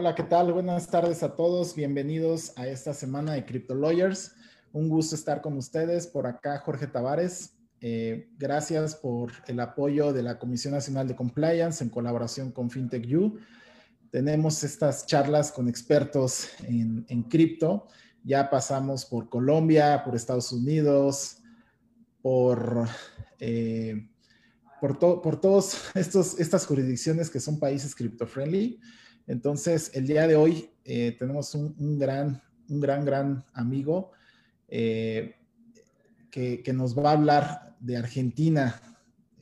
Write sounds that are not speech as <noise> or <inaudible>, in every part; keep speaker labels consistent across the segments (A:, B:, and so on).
A: Hola, ¿qué tal? Buenas tardes a todos. Bienvenidos a esta semana de Crypto Lawyers. Un gusto estar con ustedes. Por acá, Jorge Tavares. Eh, gracias por el apoyo de la Comisión Nacional de Compliance en colaboración con FinTech U. Tenemos estas charlas con expertos en, cripto. Ya pasamos por Colombia, por Estados Unidos, por, eh, por, por todas estas jurisdicciones que son países cripto-friendly. Entonces, el día de hoy eh, tenemos un, gran, un gran, gran amigo eh, que, nos va a hablar de Argentina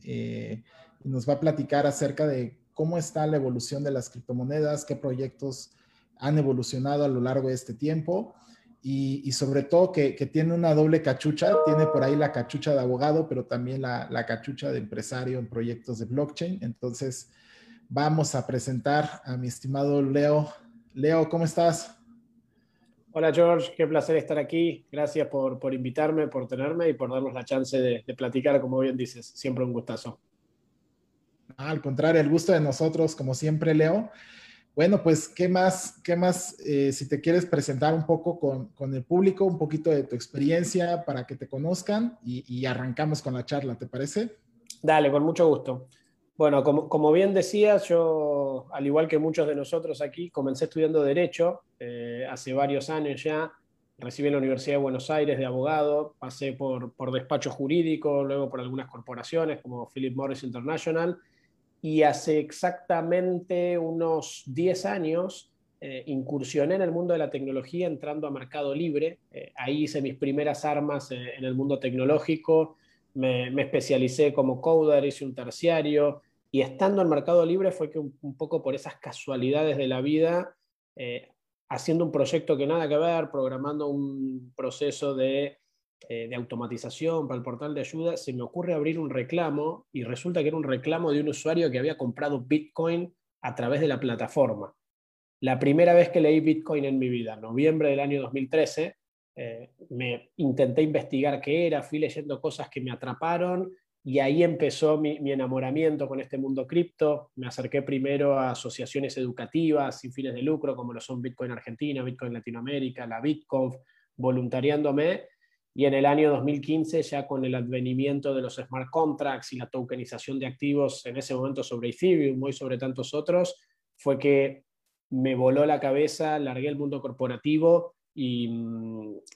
A: eh, y nos va a platicar acerca de cómo está la evolución de las criptomonedas, qué proyectos han evolucionado a lo largo de este tiempo y, sobre todo que, tiene una doble cachucha, tiene por ahí la cachucha de abogado, pero también la, la cachucha de empresario en proyectos de blockchain. Entonces, vamos a presentar a mi estimado Leo. Leo, ¿cómo estás?
B: Hola George, qué placer estar aquí. Gracias por, invitarme, por tenerme y por darnos la chance de, platicar, como bien dices. Siempre un gustazo.
A: al contrario, el gusto de nosotros, como siempre, Leo. Bueno, pues, ¿qué más? ¿Qué más? Eh, si te quieres presentar un poco con, el público, un poquito de tu experiencia para que te conozcan y, y arrancamos con la charla, ¿te parece?
B: Dale, con mucho gusto. Bueno, como, bien decías, yo, al igual que muchos de nosotros aquí, comencé estudiando Derecho eh, hace varios años ya. Recibí en la Universidad de Buenos Aires de abogado, pasé por, por despacho jurídico, luego por algunas corporaciones como Philip Morris International, y hace exactamente unos 10 años eh, incursioné en el mundo de la tecnología entrando a Mercado Libre. Eh, ahí hice mis primeras armas en el mundo tecnológico, me, me, especialicé como coder, hice un terciario, y estando en Mercado Libre fue que un, poco por esas casualidades de la vida, eh, haciendo un proyecto que nada que ver, programando un proceso eh, de, automatización para el portal de ayuda, se me ocurre abrir un reclamo y resulta que era un reclamo de un usuario que había comprado Bitcoin a través de la plataforma. La primera vez que leí Bitcoin en mi vida, noviembre del año 2013, eh, me intenté investigar qué era, fui leyendo cosas que me atraparon y ahí empezó mi, enamoramiento con este mundo cripto. Me acerqué primero a asociaciones educativas sin fines de lucro, como lo son Bitcoin Argentina, Bitcoin Latinoamérica, la Bitconf, voluntariándome. Y en el año 2015, ya con el advenimiento de los smart contracts y la tokenización de activos, en ese momento sobre Ethereum y sobre tantos otros, fue que me voló la cabeza, largué el mundo corporativo y,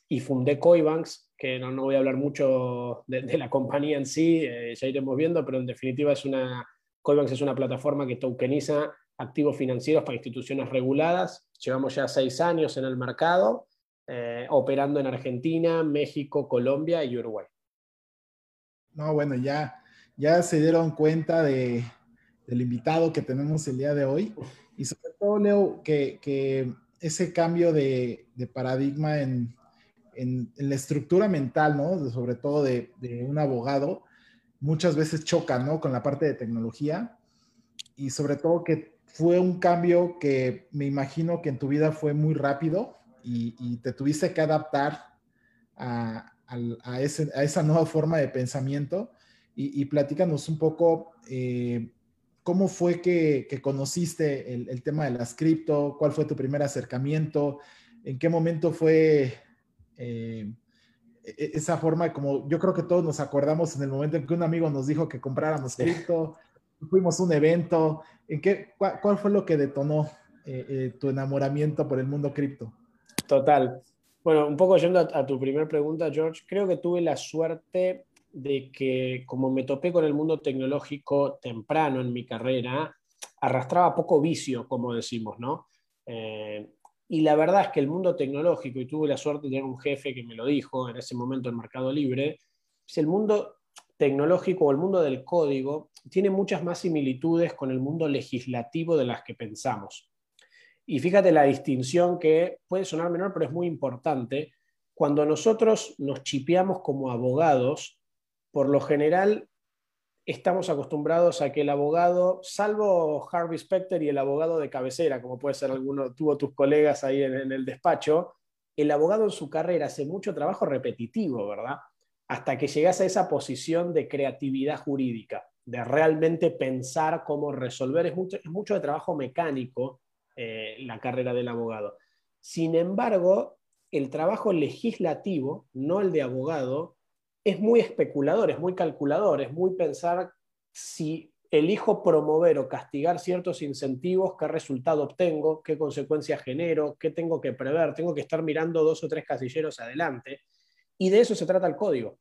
B: y fundé Coibanks, que no, no voy a hablar mucho de, la compañía en sí, eh, ya iremos viendo, pero en definitiva es una, Coinbase es una plataforma que tokeniza activos financieros para instituciones reguladas. Llevamos ya seis años en el mercado, eh, operando en Argentina, México, Colombia y Uruguay.
A: No, bueno, ya, ya se dieron cuenta de, del invitado que tenemos el día de hoy. Y sobre todo, Leo, que, que ese cambio de, de paradigma en, en, la estructura mental, ¿no? sobre todo de, un abogado, muchas veces choca, ¿no? Con la parte de tecnología y sobre todo que fue un cambio que me imagino que en tu vida fue muy rápido y, te tuviste que adaptar a, esa nueva forma de pensamiento y, platícanos un poco eh, cómo fue que, conociste el, el, tema de las cripto, cuál fue tu primer acercamiento, en qué momento fue eh, e-, esa forma como yo creo que todos nos acordamos en el momento en que un amigo nos dijo que compráramos cripto, fuimos a un evento, ¿en qué, cuál, fue lo que detonó eh, eh, tu enamoramiento por el mundo cripto?
B: Total. Bueno, un poco yendo a, tu primera pregunta, George, creo que tuve la suerte de que como me topé con el mundo tecnológico temprano en mi carrera, arrastraba poco vicio, como decimos, ¿no? Y la verdad es que el mundo tecnológico, y tuve la suerte de tener un jefe que me lo dijo en ese momento en Mercado Libre, es el mundo tecnológico o el mundo del código tiene muchas más similitudes con el mundo legislativo de las que pensamos. Y fíjate la distinción que puede sonar menor, pero es muy importante. Cuando nosotros nos chipeamos como abogados, por lo general estamos acostumbrados a que el abogado, salvo Harvey Specter y el abogado de cabecera, como puede ser alguno, tuvo tus colegas ahí en, el despacho, el abogado en su carrera hace mucho trabajo repetitivo, ¿verdad? Hasta que llegas a esa posición de creatividad jurídica, de realmente pensar cómo resolver. Es mucho, de trabajo mecánico eh, la carrera del abogado. Sin embargo, el trabajo legislativo, no el de abogado, es muy especulador, es muy calculador, es muy pensar si elijo promover o castigar ciertos incentivos, qué resultado obtengo, qué consecuencias genero, qué tengo que prever, tengo que estar mirando dos o tres casilleros adelante. Y de eso se trata el código.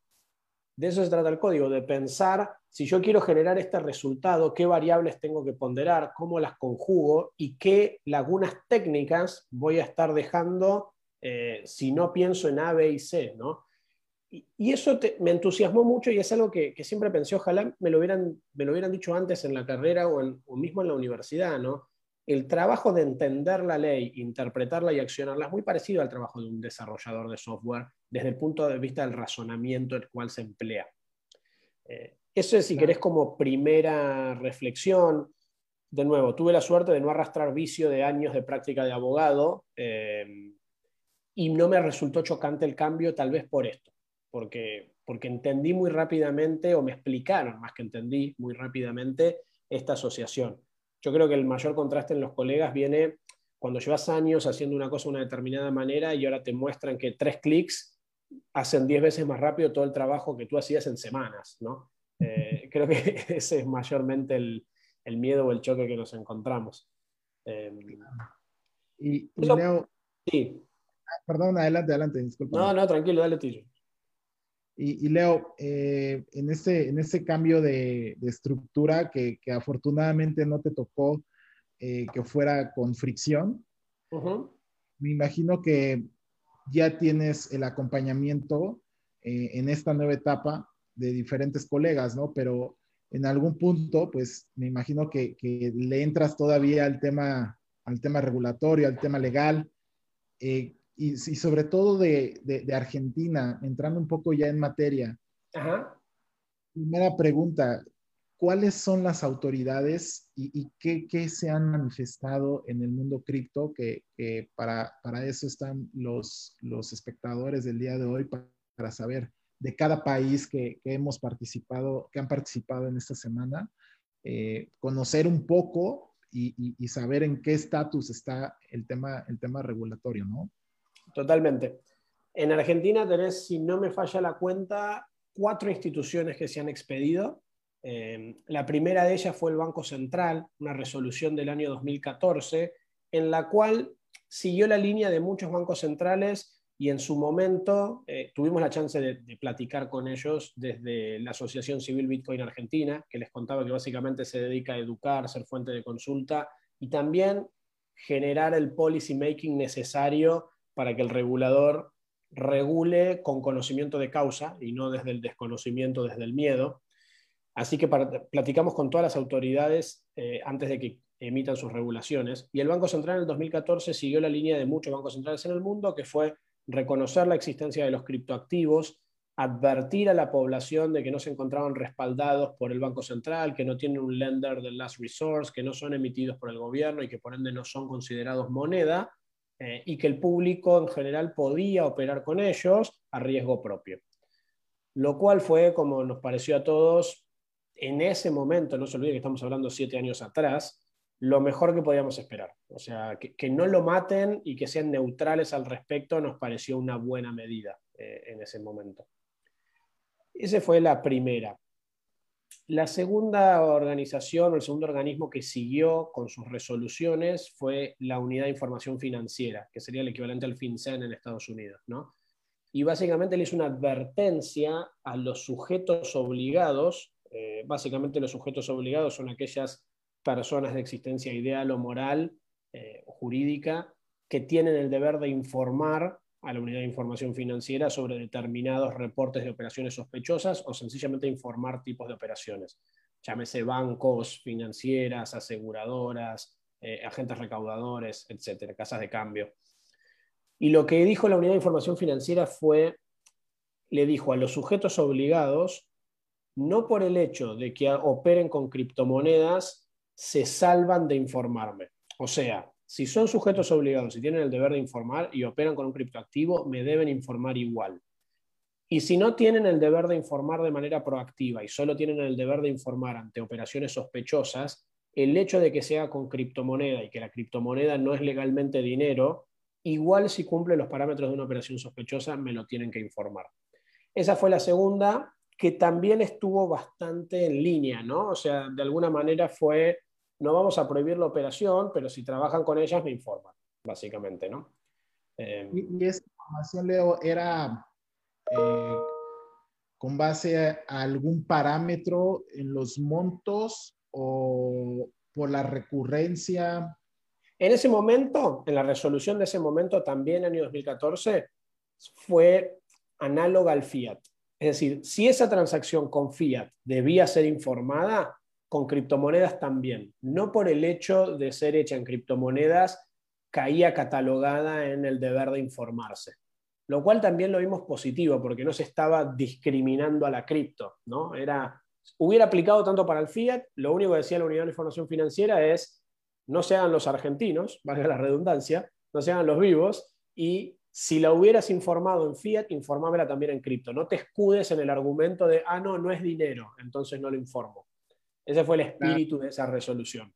B: De eso se trata el código, de pensar si yo quiero generar este resultado, qué variables tengo que ponderar, cómo las conjugo y qué lagunas técnicas voy a estar dejando eh, si no pienso en A, B y C. ¿no? Y, eso me entusiasmó mucho y es algo que, siempre pensé, ojalá me lo, hubieran, me lo hubieran dicho antes en la carrera o, o mismo en la universidad. ¿no? el trabajo de entender la ley, interpretarla y accionarla es muy parecido al trabajo de un desarrollador de software desde el punto de vista del razonamiento el cual se emplea. Eh, eso es, si querés, como primera reflexión. De nuevo, tuve la suerte de no arrastrar vicio de años de práctica de abogado eh, y no me resultó chocante el cambio, tal vez por esto, porque, porque entendí muy rápidamente, o me explicaron más que entendí muy rápidamente, esta asociación yo creo que el mayor contraste en los colegas viene cuando llevas años haciendo una cosa de una determinada manera y ahora te muestran que tres clics hacen diez veces más rápido todo el trabajo que tú hacías en semanas, ¿no? Eh, creo que <laughs> ese es mayormente el, miedo o el choque que nos encontramos.
A: Em, y, Leo, sí. Perdón, adelante, adelante, disculpa.
B: No, no, tranquilo, dale tío.
A: Y, Leo, eh, en, ese, en ese cambio de, estructura que, afortunadamente no te tocó eh, que fuera con fricción, me imagino que ya tienes el acompañamiento eh, en esta nueva etapa de diferentes colegas, ¿no? Pero en algún punto, pues me imagino que, que le entras todavía al tema, al tema regulatorio, al tema legal y, sobre todo de, Argentina, entrando un poco ya en materia. Primera pregunta, ¿cuáles son las autoridades y, qué, se han manifestado en el mundo cripto? Que, para, eso están los, los espectadores del día de hoy, para, saber de cada país que, hemos participado, que han participado en esta semana, eh, conocer un poco y, y, saber en qué estatus está el tema, el tema regulatorio, ¿no?
B: Totalmente. En Argentina tenés, si no me falla la cuenta, cuatro instituciones que se han expedido. Eh, la primera de ellas fue el Banco Central, una resolución del año 2014, en la cual siguió la línea de muchos bancos centrales y en su momento eh, tuvimos la chance de, de, platicar con ellos desde la Asociación Civil Bitcoin Argentina, que les contaba que básicamente se dedica a educar, ser fuente de consulta y también generar el policy making necesario para que el regulador regule con conocimiento de causa y no desde el desconocimiento, desde el miedo. Así que platicamos con todas las autoridades eh, antes de que emitan sus regulaciones. Y el Banco Central en el 2014 siguió la línea de muchos bancos centrales en el mundo, que fue reconocer la existencia de los criptoactivos, advertir a la población de que no se encontraban respaldados por el Banco Central, que no tienen un lender de last resource, que no son emitidos por el gobierno y que por ende no son considerados moneda, eh, y que el público en general podía operar con ellos a riesgo propio. Lo cual fue, como nos pareció a todos, en ese momento, no se olvide que estamos hablando siete años atrás, lo mejor que podíamos esperar. O sea, que, no lo maten y que sean neutrales al respecto nos pareció una buena medida eh, en ese momento. Esa fue la primera. La segunda organización o el segundo organismo que siguió con sus resoluciones fue la Unidad de Información Financiera, que sería el equivalente al FinCEN en Estados Unidos. ¿no? Y básicamente le hizo una advertencia a los sujetos obligados. Eh, básicamente los sujetos obligados son aquellas personas de existencia ideal o moral eh, jurídica que tienen el deber de informar a la unidad de información financiera sobre determinados reportes de operaciones sospechosas o sencillamente informar tipos de operaciones. Llámese bancos, financieras, aseguradoras, eh, agentes recaudadores, etcétera, casas de cambio. Y lo que dijo la unidad de información financiera fue, le dijo a los sujetos obligados, no por el hecho de que operen con criptomonedas, se salvan de informarme. O sea, si son sujetos obligados y tienen el deber de informar y operan con un criptoactivo, me deben informar igual. Y si no tienen el deber de informar de manera proactiva y solo tienen el deber de informar ante operaciones sospechosas, el hecho de que sea con criptomoneda y que la criptomoneda no es legalmente dinero, igual si cumple los parámetros de una operación sospechosa, me lo tienen que informar. Esa fue la segunda, que también estuvo bastante en línea, ¿no? O sea, de alguna manera fue, no vamos a prohibir la operación, pero si trabajan con ellas me informan, básicamente, ¿no?
A: Eh, y, esa información, Leo, era eh, con base a algún parámetro en los montos o por la recurrencia.
B: En ese momento, en la resolución de ese momento, también año 2014, fue análoga al fiat. Es decir, si esa transacción con fiat debía ser informada, con criptomonedas también. No por el hecho de ser hecha en criptomonedas, caía catalogada en el deber de informarse. Lo cual también lo vimos positivo, porque no se estaba discriminando a la cripto, ¿no? Era, hubiera aplicado tanto para el fiat, lo único que decía la Unidad de Información Financiera es, no sean los argentinos, <laughs> valga la redundancia, no sean los vivos, y si la hubieras informado en fiat, informámela también en cripto. No te escudes en el argumento de, ah, no, no es dinero, entonces no lo informo. Ese fue el espíritu de esa resolución.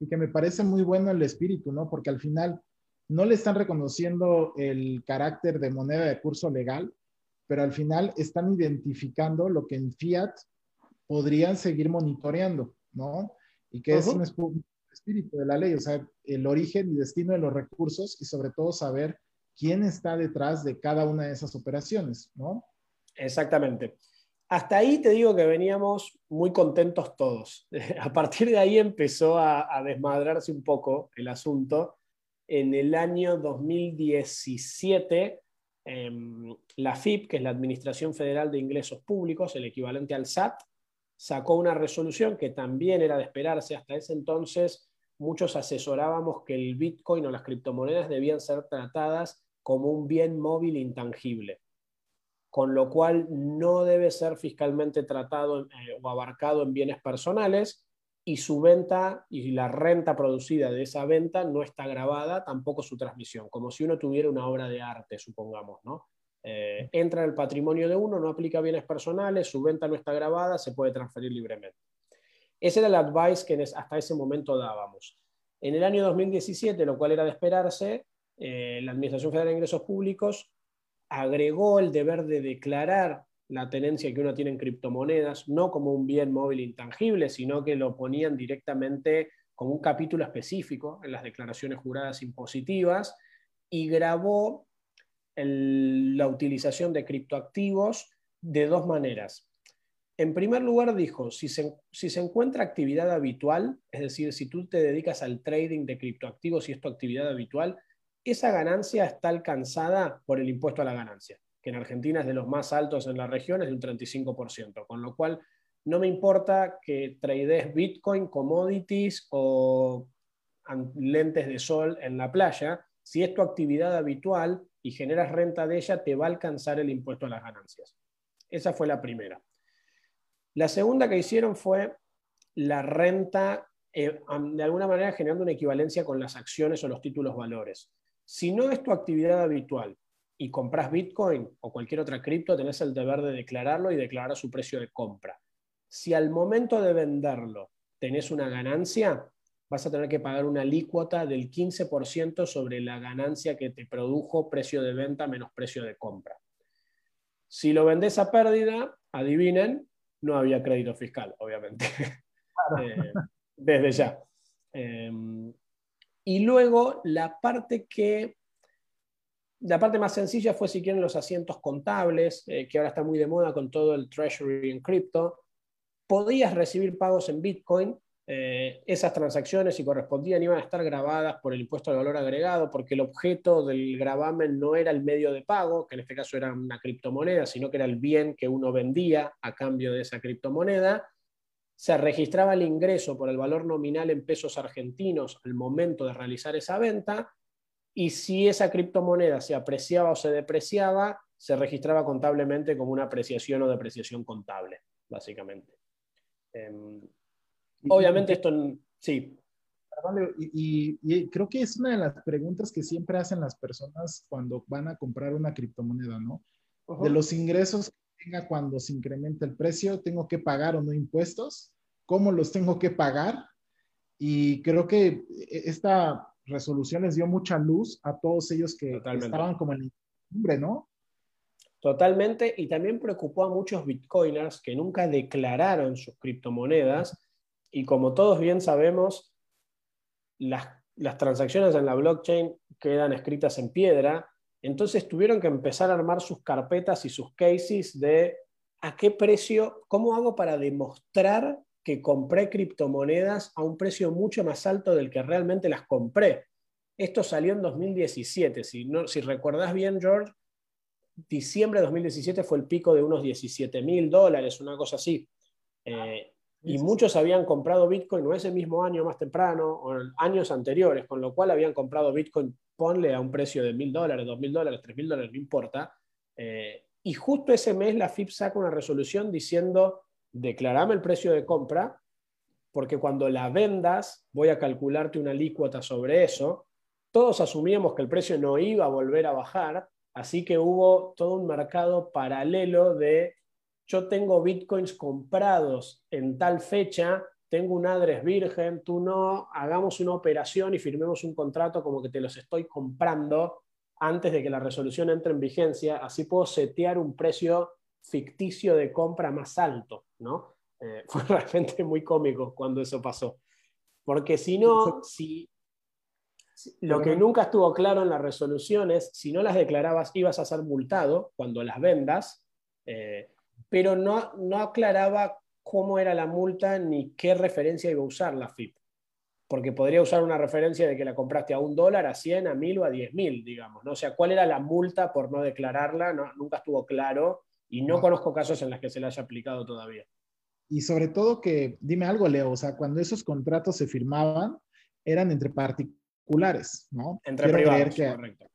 A: Y que me parece muy bueno el espíritu, ¿no? Porque al final no le están reconociendo el carácter de moneda de curso legal, pero al final están identificando lo que en fiat podrían seguir monitoreando, ¿no? Y que es un espíritu de la ley, o sea, el origen y destino de los recursos y sobre todo saber quién está detrás de cada una de esas operaciones, ¿no?
B: Exactamente. Hasta ahí te digo que veníamos muy contentos todos. <laughs> A partir de ahí empezó a, desmadrarse un poco el asunto. En el año 2017, em, la FIP, que es la Administración Federal de Ingresos Públicos, el equivalente al SAT, sacó una resolución que también era de esperarse. Hasta ese entonces muchos asesorábamos que el Bitcoin o las criptomonedas debían ser tratadas como un bien móvil intangible, con lo cual no debe ser fiscalmente tratado eh, o abarcado en bienes personales y su venta y la renta producida de esa venta no está grabada, tampoco su transmisión, como si uno tuviera una obra de arte, supongamos, ¿no? Eh, entra en el patrimonio de uno, no aplica bienes personales, su venta no está grabada, se puede transferir libremente. Ese era el advice que hasta ese momento dábamos. En el año 2017, lo cual era de esperarse, eh, la Administración Federal de Ingresos Públicos agregó el deber de declarar la tenencia que uno tiene en criptomonedas, no como un bien móvil intangible, sino que lo ponían directamente como un capítulo específico en las declaraciones juradas impositivas y grabó la utilización de criptoactivos de dos maneras. En primer lugar, dijo, si se, si se encuentra actividad habitual, es decir, si tú te dedicas al trading de criptoactivos y es tu actividad habitual, esa ganancia está alcanzada por el impuesto a la ganancia, que en Argentina es de los más altos en la región, es de un 35%, con lo cual no me importa que trades Bitcoin, commodities o lentes de sol en la playa, si es tu actividad habitual, y generas renta de ella, te va a alcanzar el impuesto a las ganancias. Esa fue la primera. La segunda que hicieron fue la renta, eh, de alguna manera generando una equivalencia con las acciones o los títulos valores. Si no es tu actividad habitual y compras Bitcoin o cualquier otra cripto, tenés el deber de declararlo y declarar su precio de compra. Si al momento de venderlo tenés una ganancia, vas a tener que pagar una alícuota del 15% sobre la ganancia que te produjo precio de venta menos precio de compra. Si lo vendes a pérdida, adivinen, no había crédito fiscal, obviamente, <laughs> eh, desde ya. Em, y luego la parte que, la parte más sencilla fue si quieren los asientos contables, eh, que ahora está muy de moda con todo el treasury en cripto. Podías recibir pagos en Bitcoin, eh, esas transacciones, si correspondían, iban a estar grabadas por el impuesto de valor agregado, porque el objeto del gravamen no era el medio de pago, que en este caso era una criptomoneda, sino que era el bien que uno vendía a cambio de esa criptomoneda. Se registraba el ingreso por el valor nominal en pesos argentinos al momento de realizar esa venta, y si esa criptomoneda se apreciaba o se depreciaba, se registraba contablemente como una apreciación o depreciación contable, básicamente. Em, Obviamente esto, sí.
A: Y, creo que es una de las preguntas que siempre hacen las personas cuando van a comprar una criptomoneda, ¿no? De los ingresos tenga cuando se incrementa el precio, ¿tengo que pagar o no impuestos? cómo los tengo que pagar. Y creo que esta resolución les dio mucha luz a todos ellos que, estaban como en hombre, ¿no?
B: Totalmente, y también preocupó a muchos bitcoiners que nunca declararon sus criptomonedas, y como todos bien sabemos, las, las transacciones en la blockchain quedan escritas en piedra, entonces tuvieron que empezar a armar sus carpetas y sus cases de a qué precio, cómo hago para demostrar que compré criptomonedas a un precio mucho más alto del que realmente las compré. Esto salió en 2017. Si, no, si recuerdas bien, George, diciembre de 2017 fue el pico de unos 17 mil dólares, una cosa así. Eh, y muchos habían comprado Bitcoin no ese mismo año más temprano o en años anteriores, con lo cual habían comprado Bitcoin, ponle a un precio de mil dólares, dos mil dólares, tres mil dólares, no importa. Eh, y justo ese mes la FIP saca una resolución diciendo, declarame el precio de compra, porque cuando la vendas voy a calcularte una alícuota sobre eso. Todos asumíamos que el precio no iba a volver a bajar, así que hubo todo un mercado paralelo de yo tengo bitcoins comprados en tal fecha, tengo un address virgen, tú no, hagamos una operación y firmemos un contrato como que te los estoy comprando antes de que la resolución entre en vigencia, así puedo setear un precio ficticio de compra más alto, ¿no? Eh, <laughs> fue realmente muy cómico cuando eso pasó. Porque si no, si, lo que nunca estuvo claro en las resoluciones, si no las declarabas ibas a ser multado cuando las vendas, eh, pero no, no aclaraba cómo era la multa ni qué referencia iba a usar la FIP. Porque podría usar una referencia de que la compraste a un dólar, a 100, a 1000 o a 10 mil, digamos. ¿no? O sea, ¿cuál era la multa por no declararla? No, nunca estuvo claro y no, conozco casos en los que se le haya aplicado todavía.
A: Y sobre todo que, dime algo, Leo, o sea, cuando esos contratos se firmaban, eran entre particulares, ¿no?
B: Entre privados, correcto.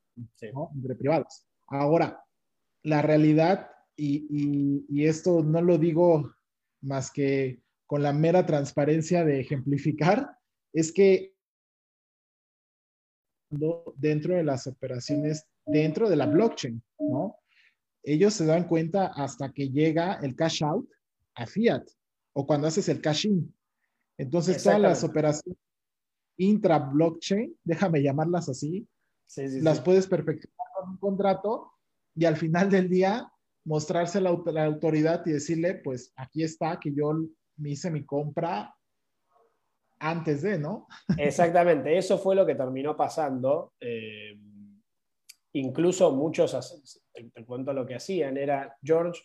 A: Entre privados. Ahora, la realidad, y, y, esto no lo digo más que con la mera transparencia de ejemplificar, es que dentro de las operaciones, dentro de la blockchain, ¿no? ellos se dan cuenta hasta que llega el cash out a fiat o cuando haces el cash in. Entonces, todas las operaciones intra-blockchain, déjame llamarlas así, las puedes perfeccionar con un contrato y al final del día mostrarse la, autoridad y decirle, pues aquí está, que yo me hice mi compra antes de, ¿no? <laughs>
B: Exactamente, eso fue lo que terminó pasando. Eh, incluso muchos, te, cuento lo que hacían, era, George,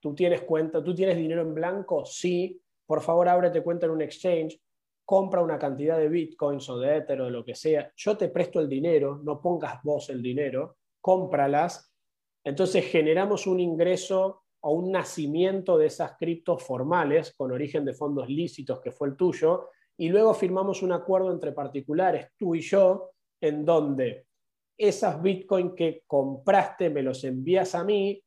B: tú tienes cuenta, tú tienes dinero en blanco, sí, por favor ábrete cuenta en un exchange, compra una cantidad de bitcoins o de ether o de lo que sea, yo te presto el dinero, no pongas vos el dinero, cómpralas, entonces generamos un ingreso o un nacimiento de esas criptos formales con origen de fondos lícitos que fue el tuyo, y luego firmamos un acuerdo entre particulares, tú y yo, en donde esas Bitcoin que compraste me los envías a mí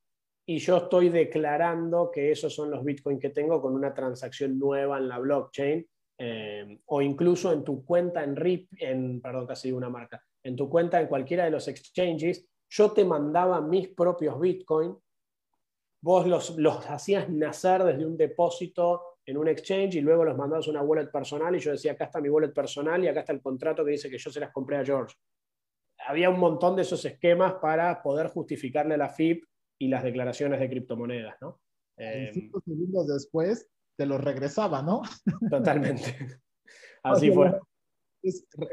B: y yo estoy declarando que esos son los Bitcoin que tengo con una transacción nueva en la blockchain eh, o incluso en tu cuenta en RIP, en, perdón, casi una marca, en tu cuenta en cualquiera de los exchanges, yo te mandaba mis propios Bitcoin, vos los, los hacías nacer desde un depósito en un exchange y luego los mandabas a una wallet personal y yo decía, acá está mi wallet personal y acá está el contrato que dice que yo se las compré a George había un montón de esos esquemas para poder justificarle la FIP y las declaraciones de criptomonedas, ¿no?
A: Eh, cinco segundos después te lo regresaba, ¿no? <laughs>
B: Totalmente. <laughs> Así fue.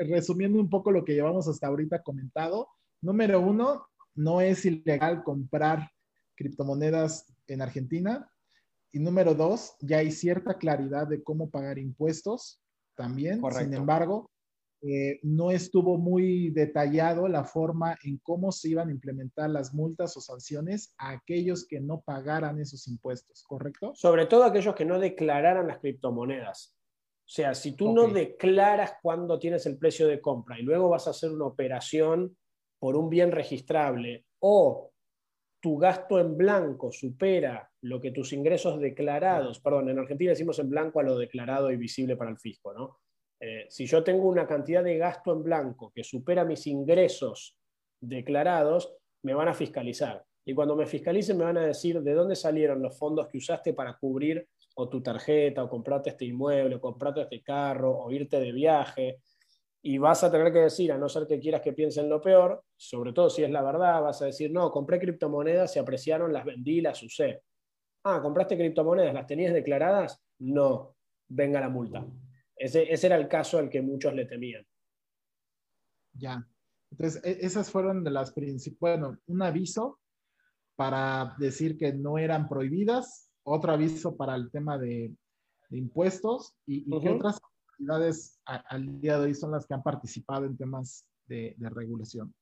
A: resumiendo un poco lo que llevamos hasta ahorita comentado, número uno, no es ilegal comprar criptomonedas en Argentina. Y número dos, ya hay cierta claridad de cómo pagar impuestos también. Sin embargo, eh, no estuvo muy detallado la forma en cómo se iban a implementar las multas o sanciones a aquellos que no pagaran esos impuestos, ¿correcto?
B: Sobre todo aquellos que no declararan las criptomonedas. O sea, si tú no declaras cuándo tienes el precio de compra y luego vas a hacer una operación por un bien registrable o tu gasto en blanco supera lo que tus ingresos declarados, perdón, en Argentina decimos en blanco a lo declarado y visible para el fisco, ¿no? Eh, si yo tengo una cantidad de gasto en blanco que supera mis ingresos declarados, me van a fiscalizar. y cuando me fiscalicen me van a decir de dónde salieron los fondos que usaste para cubrir o tu tarjeta, o comprarte este inmueble, o comprarte este carro, o irte de viaje. Y vas a tener que decir, a no ser que quieras que piensen lo peor, sobre todo si es la verdad, vas a decir, no, compré criptomonedas, se apreciaron, las vendí, las usé. Ah, ¿compraste criptomonedas? ¿Las tenías declaradas? No, venga la multa. Ese, ese era el caso al que muchos le temían.
A: Ya. Entonces, e, esas fueron de las principales, bueno, un aviso para decir que no eran prohibidas, otro aviso para el tema de, impuestos y, qué otras autoridades al día de hoy son las que han participado en temas de, regulación.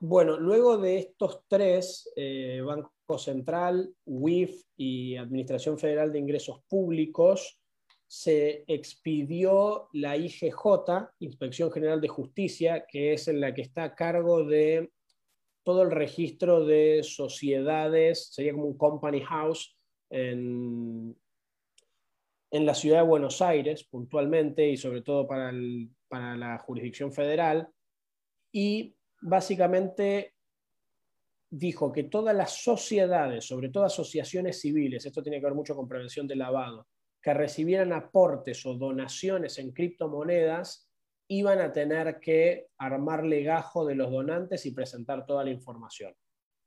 B: Bueno, luego de estos tres, eh, Banco Central, WIF y Administración Federal de Ingresos Públicos, se expidió la IGJ, Inspección General de Justicia, que es en la que está a cargo de todo el registro de sociedades, sería como un company house en, en la ciudad de Buenos Aires, puntualmente, y sobre todo para, para la jurisdicción federal. Y básicamente dijo que todas las sociedades, sobre todo asociaciones civiles, esto tiene que ver mucho con prevención de lavado, que recibieran aportes o donaciones en criptomonedas iban a tener que armar legajo de los donantes y presentar toda la información.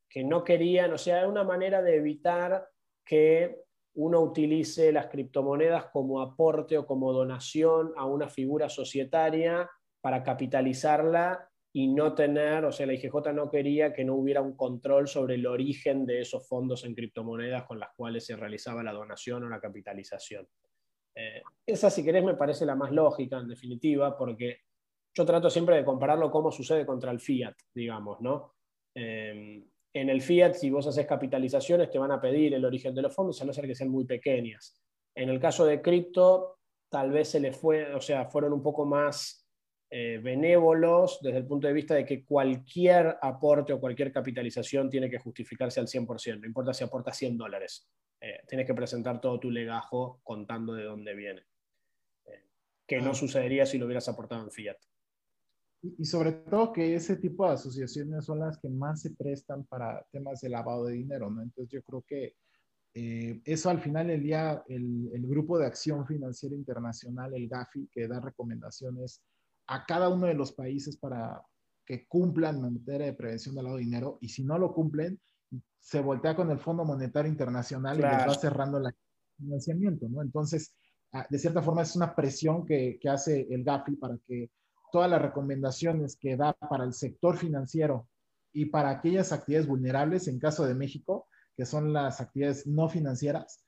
B: Que no querían, o sea, una manera de evitar que uno utilice las criptomonedas como aporte o como donación a una figura societaria para capitalizarla y no tener, o sea, la IGJ no quería que no hubiera un control sobre el origen de esos fondos en criptomonedas con las cuales se realizaba la donación o la capitalización. Eh, esa, si querés, me parece la más lógica, en definitiva, porque yo trato siempre de compararlo cómo sucede contra el fiat, digamos, ¿no? Eh, en el fiat, si vos haces capitalizaciones, te van a pedir el origen de los fondos, a no ser que sean muy pequeñas. En el caso de cripto, tal vez se le fue, o sea, fueron un poco más eh, benévolos desde el punto de vista de que cualquier aporte o cualquier capitalización tiene que justificarse al 100%, no importa si aporta 100 dólares, eh, tienes que presentar todo tu legajo contando de dónde viene, eh, que no sucedería si lo hubieras aportado en fiat.
A: Y, sobre todo que ese tipo de asociaciones son las que más se prestan para temas de lavado de dinero, ¿no? Entonces yo creo que eso al final del día, el, el, Grupo de Acción Financiera Internacional, el GAFI, que da recomendaciones a cada uno de los países para que cumplan en materia de prevención del lavado de dinero y si no lo cumplen, se voltea con el Fondo Monetario Internacional y les va cerrando el financiamiento, ¿no? Entonces, ah, de cierta forma es una presión que, que hace el GAFI para que todas las recomendaciones que da para el sector financiero y para aquellas actividades vulnerables, en caso de México, que son las actividades no financieras,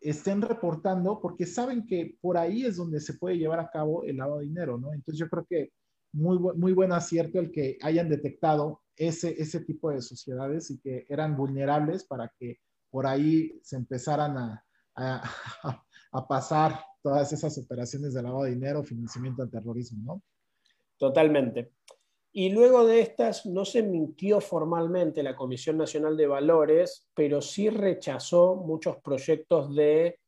A: estén reportando porque saben que por ahí es donde se puede llevar a cabo el lavado de dinero, ¿no? Entonces yo creo que muy, muy buen acierto el que hayan detectado ese, ese tipo de sociedades y que eran vulnerables para que por ahí se empezaran a, a, <laughs> a pasar todas esas operaciones de lavado de dinero, financiamiento al terrorismo, ¿no?
B: Totalmente. Y luego de estas no se mintió formalmente la Comisión Nacional de Valores, pero sí rechazó muchos proyectos de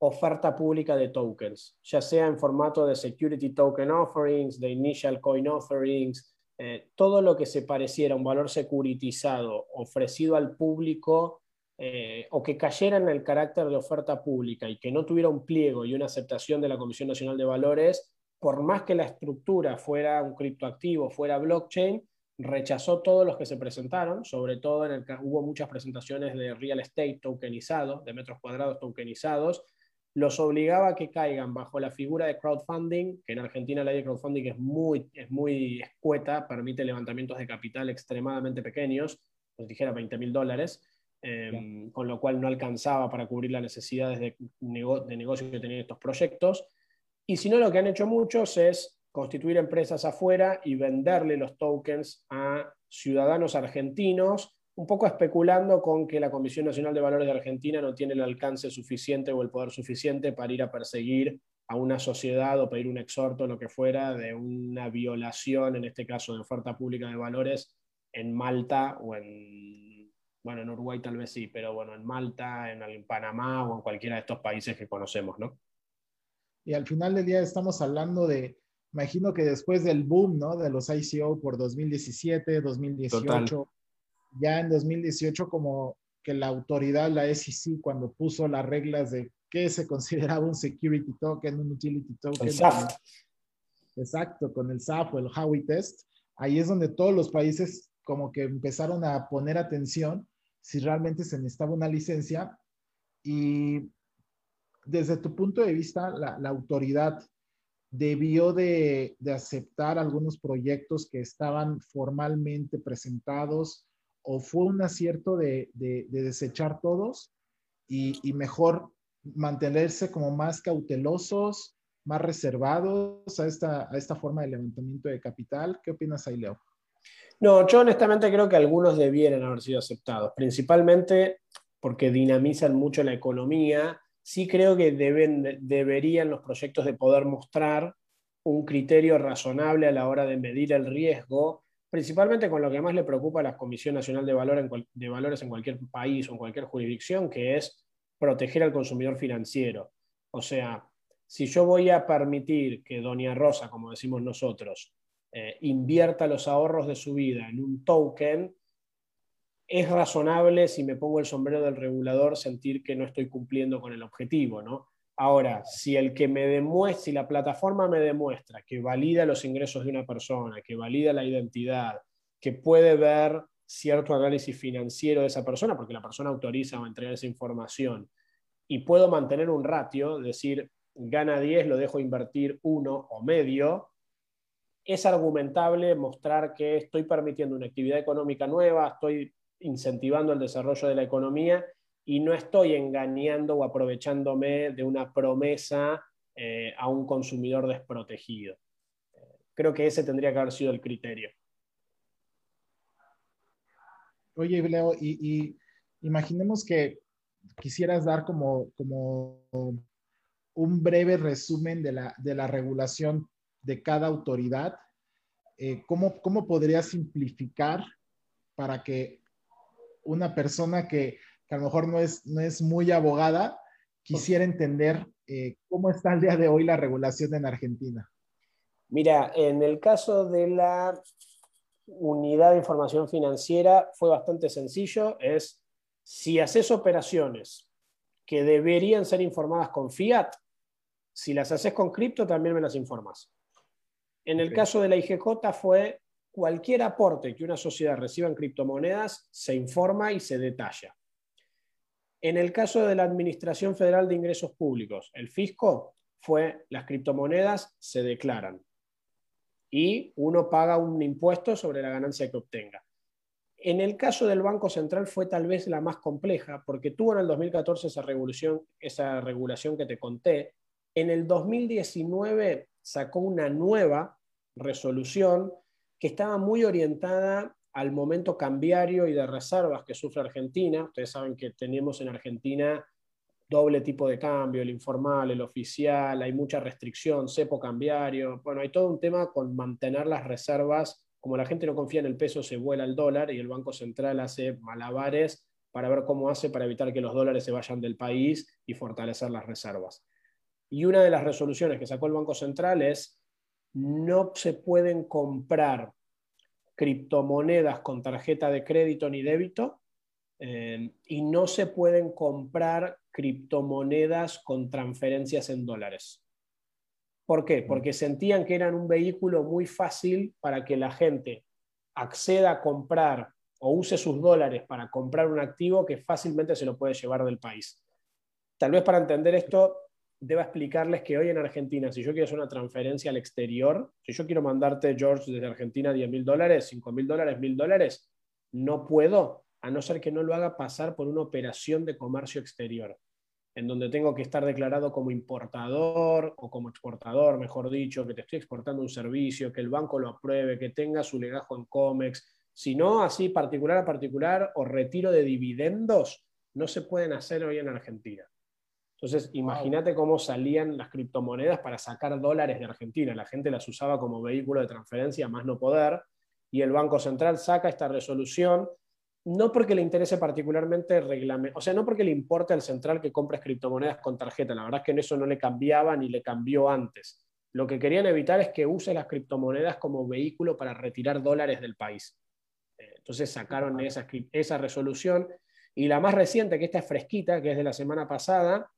B: oferta pública de tokens, ya sea en formato de security token offerings, de initial coin offerings, eh, todo lo que se pareciera a un valor securitizado ofrecido al público eh, o que cayera en el carácter de oferta pública y que no tuviera un pliego y una aceptación de la Comisión Nacional de Valores, por más que la estructura fuera un criptoactivo, fuera blockchain, rechazó todos los que se presentaron, sobre todo en el que hubo muchas presentaciones de real estate tokenizado, de metros cuadrados tokenizados, los obligaba a que caigan bajo la figura de crowdfunding, que en Argentina la ley de crowdfunding es muy, es muy escueta, permite levantamientos de capital extremadamente pequeños, pues dijera 20 mil dólares, em, con lo cual no alcanzaba para cubrir las necesidades de, de negocio que tenían estos proyectos. Y si no, lo que han hecho muchos es constituir empresas afuera y venderle los tokens a ciudadanos argentinos, un poco especulando con que la Comisión Nacional de Valores de Argentina no tiene el alcance suficiente o el poder suficiente para ir a perseguir a una sociedad o pedir un exhorto, lo que fuera, de una violación, en este caso de oferta pública de valores, en Malta o en, bueno, en Uruguay tal vez sí, pero bueno, en Malta, en, en Panamá o en cualquiera de estos países que conocemos, ¿no?
A: Y al final del día estamos hablando de, imagino que después del boom, ¿no? De los ICO por 2017, 2018, ya en 2018 como que la autoridad, la SEC, cuando puso las reglas de qué se consideraba un security token, un utility token. Exacto, con el SAF o el Howey test. Ahí es donde todos los países como que empezaron a poner atención si realmente se necesitaba una licencia. Y desde tu punto de vista, la, autoridad debió de, aceptar algunos proyectos que estaban formalmente presentados o fue un acierto de, desechar todos y, mejor mantenerse como más cautelosos, más reservados a esta, a esta forma de levantamiento de capital. ¿Qué opinas ahí, Leo?
B: No, yo honestamente creo que algunos debieran haber sido aceptados, principalmente porque dinamizan mucho la economía. Sí creo que deben, deberían los proyectos de poder mostrar un criterio razonable a la hora de medir el riesgo, principalmente con lo que más le preocupa a la Comisión Nacional de, Valores en cualquier país o en cualquier jurisdicción, que es proteger al consumidor financiero. O sea, si yo voy a permitir que Doña Rosa, como decimos nosotros, eh, invierta los ahorros de su vida en un token, es razonable, si me pongo el sombrero del regulador, sentir que no estoy cumpliendo con el objetivo, ¿no? Ahora, si el que me demuestra, si la plataforma me demuestra que valida los ingresos de una persona, que valida la identidad, que puede ver cierto análisis financiero de esa persona, porque la persona autoriza o entrega esa información, y puedo mantener un ratio, decir, gana 10, lo dejo invertir uno o medio, es argumentable mostrar que estoy permitiendo una actividad económica nueva, estoy incentivando el desarrollo de la economía y no estoy engañando o aprovechándome de una promesa eh, a un consumidor desprotegido. Creo que ese tendría que haber sido el criterio.
A: Oye, Leo, y, imaginemos que quisieras dar como, como un breve resumen de la, de la regulación de cada autoridad. Eh, ¿cómo, ¿Cómo podría simplificar para que una persona que, que, a lo mejor no es, no es muy abogada quisiera entender eh, cómo está el día de hoy la regulación en Argentina?
B: Mira, en el caso de la unidad de información financiera fue bastante sencillo, es si haces operaciones que deberían ser informadas con fiat, si las haces con cripto también me las informas. En el caso de la IGJ fue cualquier aporte que una sociedad reciba en criptomonedas se informa y se detalla. En el caso de la Administración Federal de Ingresos Públicos, el fisco fue las criptomonedas se declaran y uno paga un impuesto sobre la ganancia que obtenga. En el caso del Banco Central fue tal vez la más compleja, porque tuvo en el 2014 esa, revolución, esa regulación que te conté. En el 2019 sacó una nueva resolución que estaba muy orientada al momento cambiario y de reservas que sufre Argentina. Ustedes saben que tenemos en Argentina doble tipo de cambio, el informal, el oficial, hay mucha restricción, cepo cambiario. Bueno, hay todo un tema con mantener las reservas. Como la gente no confía en el peso, se vuela el dólar y el Banco Central hace malabares para ver cómo hace para evitar que los dólares se vayan del país y fortalecer las reservas. Y una de las resoluciones que sacó el Banco Central es no se pueden comprar criptomonedas con tarjeta de crédito ni débito eh, y no se pueden comprar criptomonedas con transferencias en dólares. ¿Por qué? Porque sentían que eran un vehículo muy fácil para que la gente acceda a comprar o use sus dólares para comprar un activo que fácilmente se lo puede llevar del país. Tal vez para entender esto, deba explicarles que hoy en Argentina, si yo quiero hacer una transferencia al exterior, si yo quiero mandarte, George, desde Argentina 10 mil dólares, 5 mil dólares, mil dólares, no puedo, a no ser que no lo haga pasar por una operación de comercio exterior en donde tengo que estar declarado como importador o como exportador, mejor dicho, que te estoy exportando un servicio, que el banco lo apruebe, que tenga su legajo en COMEX. Si no, así particular a particular o retiro de dividendos, no se pueden hacer hoy en Argentina. Entonces, imagínate cómo salían las criptomonedas para sacar dólares de Argentina. La gente las usaba como vehículo de transferencia, más no poder, y el Banco Central saca esta resolución no porque le interese particularmente o sea, no porque le importe al central que compres criptomonedas con tarjeta, la verdad es que en eso no le cambiaba ni le cambió antes. Lo que querían evitar es que use las criptomonedas como vehículo para retirar dólares del país. Eh, entonces sacaron esa, esa resolución. Y la más reciente, que esta es fresquita, que es de la semana pasada,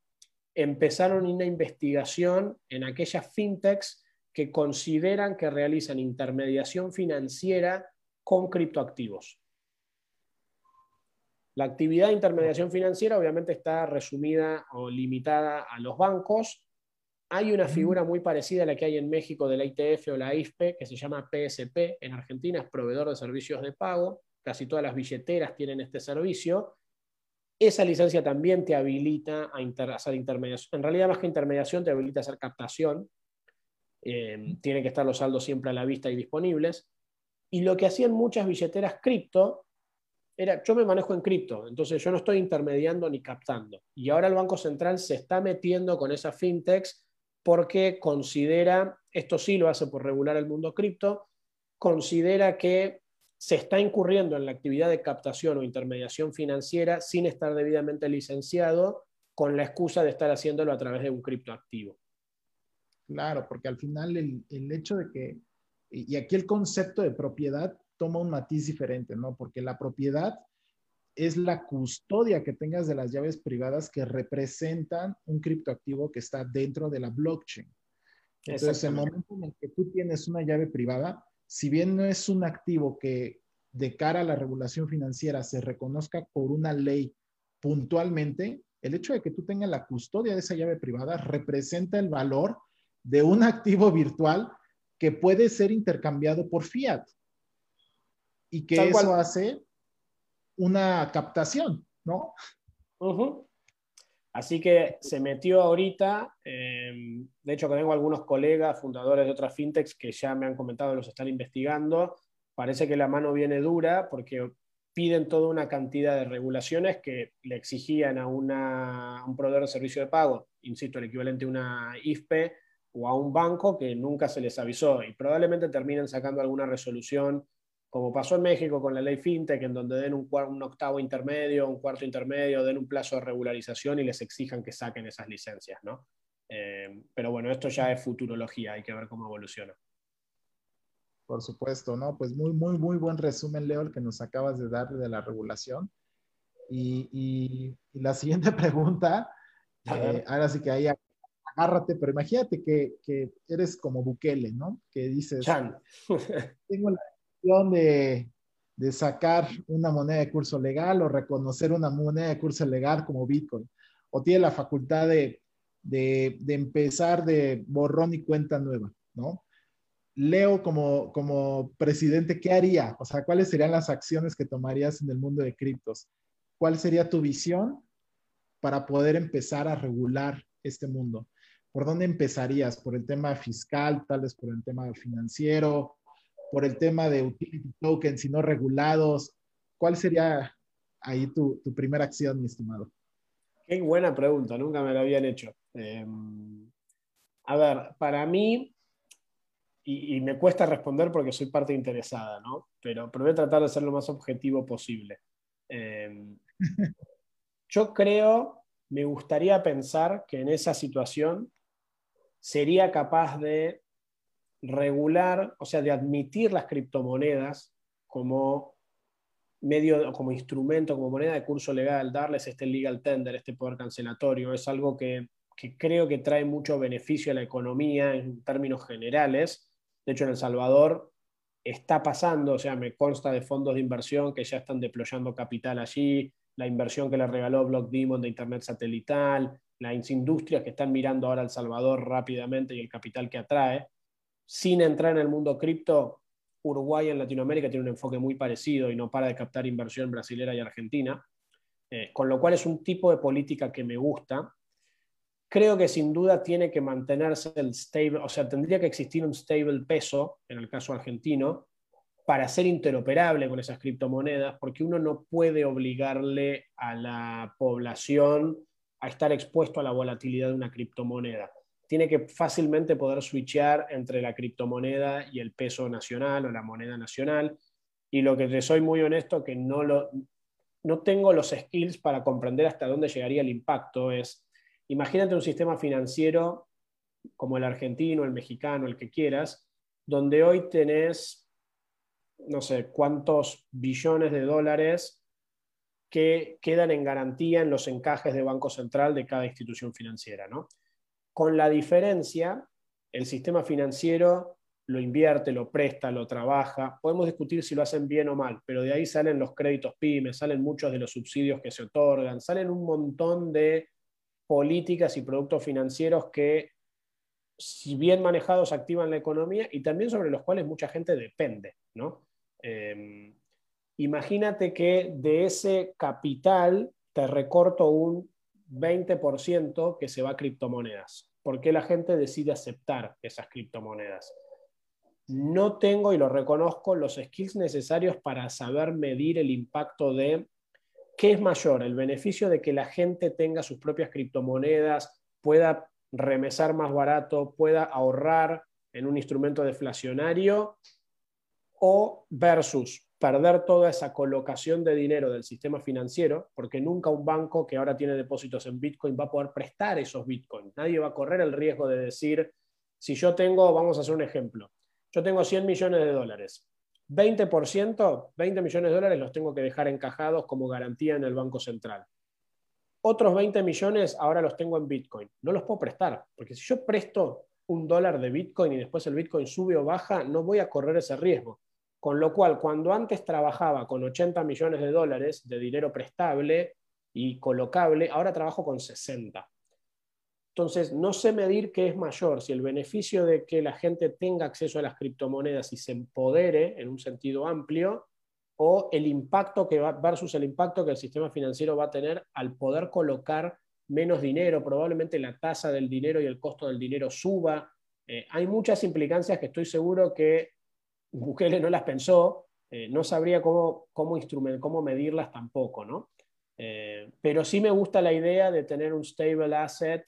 B: empezaron una investigación en aquellas fintechs que consideran que realizan intermediación financiera con criptoactivos. La actividad de intermediación financiera obviamente está resumida o limitada a los bancos. Hay una figura muy parecida a la que hay en México de la ITF o la IFPE, que se llama PSP. En Argentina es proveedor de servicios de pago. Casi todas las billeteras tienen este servicio. Esa licencia también te habilita a hacer intermediación. En realidad, más que intermediación, te habilita a hacer captación. Eh, tienen que estar los saldos siempre a la vista y disponibles. Y lo que hacían muchas billeteras cripto era, yo me manejo en cripto, entonces yo no estoy intermediando ni captando. Y ahora el Banco Central se está metiendo con esa fintechs porque considera, esto sí lo hace por regular el mundo cripto, considera que se está incurriendo en la actividad de captación o intermediación financiera sin estar debidamente licenciado con la excusa de estar haciéndolo a través de un criptoactivo.
A: Claro, porque al final el, el hecho de que, y aquí el concepto de propiedad toma un matiz diferente, ¿no? Porque la propiedad es la custodia que tengas de las llaves privadas que representan un criptoactivo que está dentro de la blockchain. Entonces, el momento en el que tú tienes una llave privada, si bien no es un activo que de cara a la regulación financiera se reconozca por una ley puntualmente, el hecho de que tú tengas la custodia de esa llave privada representa el valor de un <laughs> activo virtual que puede ser intercambiado por fiat y que eso hace una captación, ¿no?
B: Así que se metió ahorita, em, de hecho tengo algunos colegas fundadores de otras fintechs que ya me han comentado, los están investigando, parece que la mano viene dura porque piden toda una cantidad de regulaciones que le exigían a, a un proveedor de servicio de pago, insisto, el equivalente a una IFPE o a un banco que nunca se les avisó y probablemente terminen sacando alguna resolución como pasó en México con la ley FinTech, en donde den un, un, octavo intermedio, un cuarto intermedio, den un plazo de regularización y les exijan que saquen esas licencias, ¿no? Eh, pero bueno, esto ya es futurología, hay que ver cómo evoluciona.
A: Por supuesto, ¿no? Pues muy, muy, muy buen resumen, Leo, el que nos acabas de dar de la regulación. Y, la siguiente <laughs> pregunta, eh, ahora sí que ahí agárrate, pero imagínate que, que, eres como Bukele, ¿no? Que dices,
B: Chan.
A: tengo la de, de sacar una moneda de curso legal o reconocer una moneda de curso legal como Bitcoin, o tiene la facultad de, de, de, empezar de borrón y cuenta nueva, ¿no? Leo como, como presidente, ¿qué haría? O sea, ¿cuáles serían las acciones que tomarías en el mundo de criptos? ¿Cuál sería tu visión para poder empezar a regular este mundo? ¿Por dónde empezarías? ¿Por el tema fiscal, tal por el tema financiero? Por el tema de utility tokens y no regulados. ¿Cuál sería ahí tu, primera acción, mi estimado?
B: Qué buena pregunta, nunca me la habían hecho. Em, a ver, para mí, y, me cuesta responder porque soy parte interesada, ¿no? Pero, pero voy a tratar de ser lo más objetivo posible. Em, <laughs> yo creo, me gustaría pensar que en esa situación sería capaz de regular, o sea, de admitir las criptomonedas como medio, como instrumento, como moneda de curso legal, darles este legal tender, este poder cancelatorio, es algo que, creo que trae mucho beneficio a la economía en términos generales. De hecho, en El Salvador está pasando, o sea, me consta de fondos de inversión que ya están deployando capital allí, la inversión que le regaló Block Demon de Internet satelital, las industrias que están mirando ahora El Salvador rápidamente y el capital que atrae sin entrar en el mundo cripto, Uruguay en Latinoamérica tiene un enfoque muy parecido y no para de captar inversión brasilera y argentina, eh, con lo cual es un tipo de política que me gusta. Creo que sin duda tiene que mantenerse el stable, o sea, tendría que existir un stable peso, en el caso argentino, para ser interoperable con esas criptomonedas, porque uno no puede obligarle a la población a estar expuesto a la volatilidad de una criptomoneda tiene que fácilmente poder switchear entre la criptomoneda y el peso nacional o la moneda nacional. Y lo que te soy muy honesto, que no, lo, no tengo los skills para comprender hasta dónde llegaría el impacto, es, imagínate un sistema financiero como el argentino, el mexicano, el que quieras, donde hoy tenés no sé, cuántos billones de dólares que quedan en garantía en los encajes de Banco Central de cada institución financiera. ¿no? Con la diferencia, el sistema financiero lo invierte, lo presta, lo trabaja. Podemos discutir si lo hacen bien o mal, pero de ahí salen los créditos pymes, salen muchos de los subsidios que se otorgan, salen un montón de políticas y productos financieros que, si bien manejados, activan la economía y también sobre los cuales mucha gente depende. ¿no? Em, imagínate que de ese capital te recorto un 20% que se va a criptomonedas. ¿Por qué la gente decide aceptar esas criptomonedas? no tengo, y lo reconozco, los skills necesarios para saber medir el impacto de qué es mayor, el beneficio de que la gente tenga sus propias criptomonedas, pueda remesar más barato, pueda ahorrar en un instrumento deflacionario, o versus perder toda esa colocación de dinero del sistema financiero, porque nunca un banco que ahora tiene depósitos en Bitcoin va a poder prestar esos Bitcoins. Nadie va a correr el riesgo de decir, si yo tengo, vamos a hacer un ejemplo, yo tengo 100 millones de dólares. 20%, 20 millones de dólares los tengo que dejar encajados como garantía en el Banco Central. Otros 20 millones ahora los tengo en Bitcoin. No los puedo prestar, porque si yo presto un dólar de Bitcoin y después el Bitcoin sube o baja, no voy a correr ese riesgo. Con lo cual, cuando antes trabajaba con 80 millones de dólares de dinero prestable y colocable, ahora trabajo con 60. Entonces, no sé medir qué es mayor, si el beneficio de que la gente tenga acceso a las criptomonedas y se empodere en un sentido amplio, o el impacto que va versus el impacto que el sistema financiero va a tener al poder colocar menos dinero, probablemente la tasa del dinero y el costo del dinero suba. Eh, hay muchas implicancias que estoy seguro que Bukele no las pensó, eh, no sabría cómo, cómo, cómo medirlas tampoco, ¿no? Eh, pero sí me gusta la idea de tener un stable asset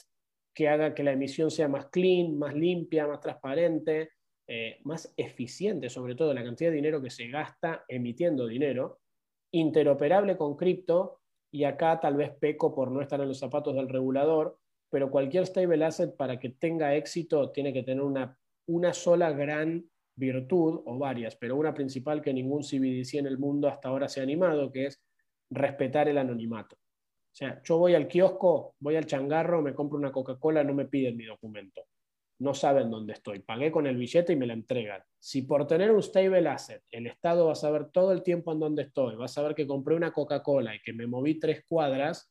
B: que haga que la emisión sea más clean, más limpia, más transparente, eh, más eficiente, sobre todo la cantidad de dinero que se gasta emitiendo dinero, interoperable con cripto, y acá tal vez peco por no estar en los zapatos del regulador, pero cualquier stable asset para que tenga éxito tiene que tener una, una sola gran virtud, o varias, pero una principal que ningún CBDC en el mundo hasta ahora se ha animado, que es respetar el anonimato. O sea, yo voy al kiosco, voy al changarro, me compro una Coca-Cola, no me piden mi documento. No saben dónde estoy. Pagué con el billete y me la entregan. Si por tener un stable asset, el Estado va a saber todo el tiempo en dónde estoy, va a saber que compré una Coca-Cola y que me moví tres cuadras,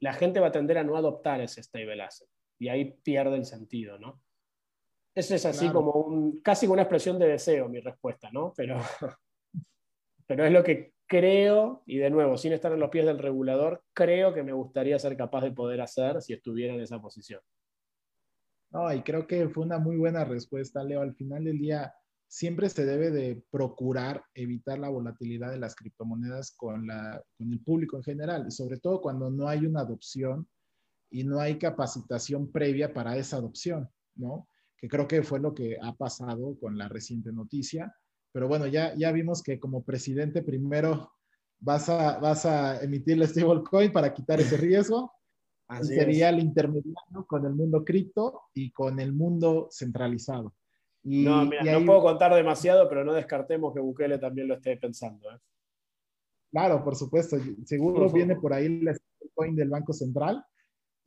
B: la gente va a tender a no adoptar ese stable asset. Y ahí pierde el sentido, ¿no? Eso es así como un, casi una expresión de deseo, mi respuesta, ¿no? Pero, <laughs> pero es lo que creo, y de nuevo, sin estar en los pies del regulador, creo que me gustaría ser capaz de poder hacer si estuviera en esa posición.
A: No, y creo que fue una muy buena respuesta, Leo. Al final del día, siempre se debe de procurar evitar la volatilidad de las criptomonedas con, la, con el público en general, y sobre todo cuando no hay una adopción y no hay capacitación previa para esa adopción, ¿no? Que creo que fue lo que ha pasado con la reciente noticia pero bueno, ya, ya vimos que como presidente primero vas a, vas a emitir la stablecoin para quitar ese riesgo. <laughs> Así sería el intermediario con el mundo cripto y con el mundo centralizado.
B: Y, no, mira, no puedo contar demasiado, pero no descartemos que Bukele también lo esté pensando. ¿eh?
A: Claro, por supuesto. Seguro viene por ahí la stablecoin del Banco Central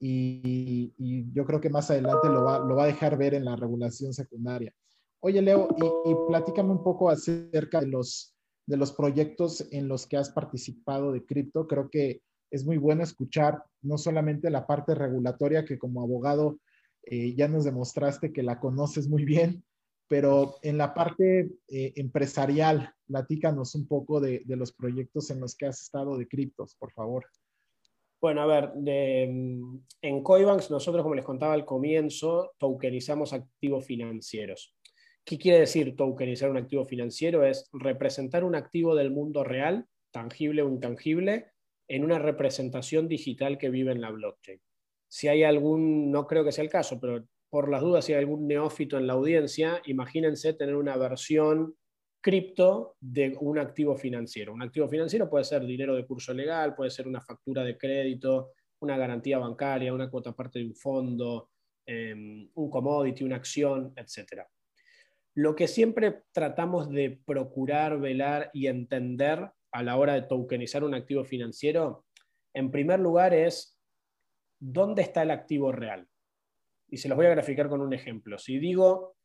A: y, y, yo creo que más adelante lo va, a dejar ver en la regulación secundaria. Oye, Leo, y, platícame un poco acerca de los, de los proyectos en los que has participado de cripto. Creo que es muy bueno escuchar no solamente la parte regulatoria, que como abogado eh, ya nos demostraste que la conoces muy bien, pero en la parte eh, empresarial, platícanos un poco de, de, los proyectos en los que has estado de criptos, por favor.
B: Bueno, a ver, en Coibanks nosotros, como les contaba al comienzo, tokenizamos activos financieros. ¿Qué quiere decir tokenizar un activo financiero? Es representar un activo del mundo real, tangible o intangible, en una representación digital que vive en la blockchain. Si hay algún, no creo que sea el caso, pero por las dudas, si hay algún neófito en la audiencia, imagínense tener una versión cripto de un activo financiero. Un activo financiero puede ser dinero de curso legal, puede ser una factura de crédito, una garantía bancaria, una cuota parte de un fondo, em, un commodity, una acción, etcétera. Lo que siempre tratamos de procurar, velar y entender a la hora de tokenizar un activo financiero, en primer lugar es dónde está el activo real. Y se los voy a graficar con un ejemplo. Si digo,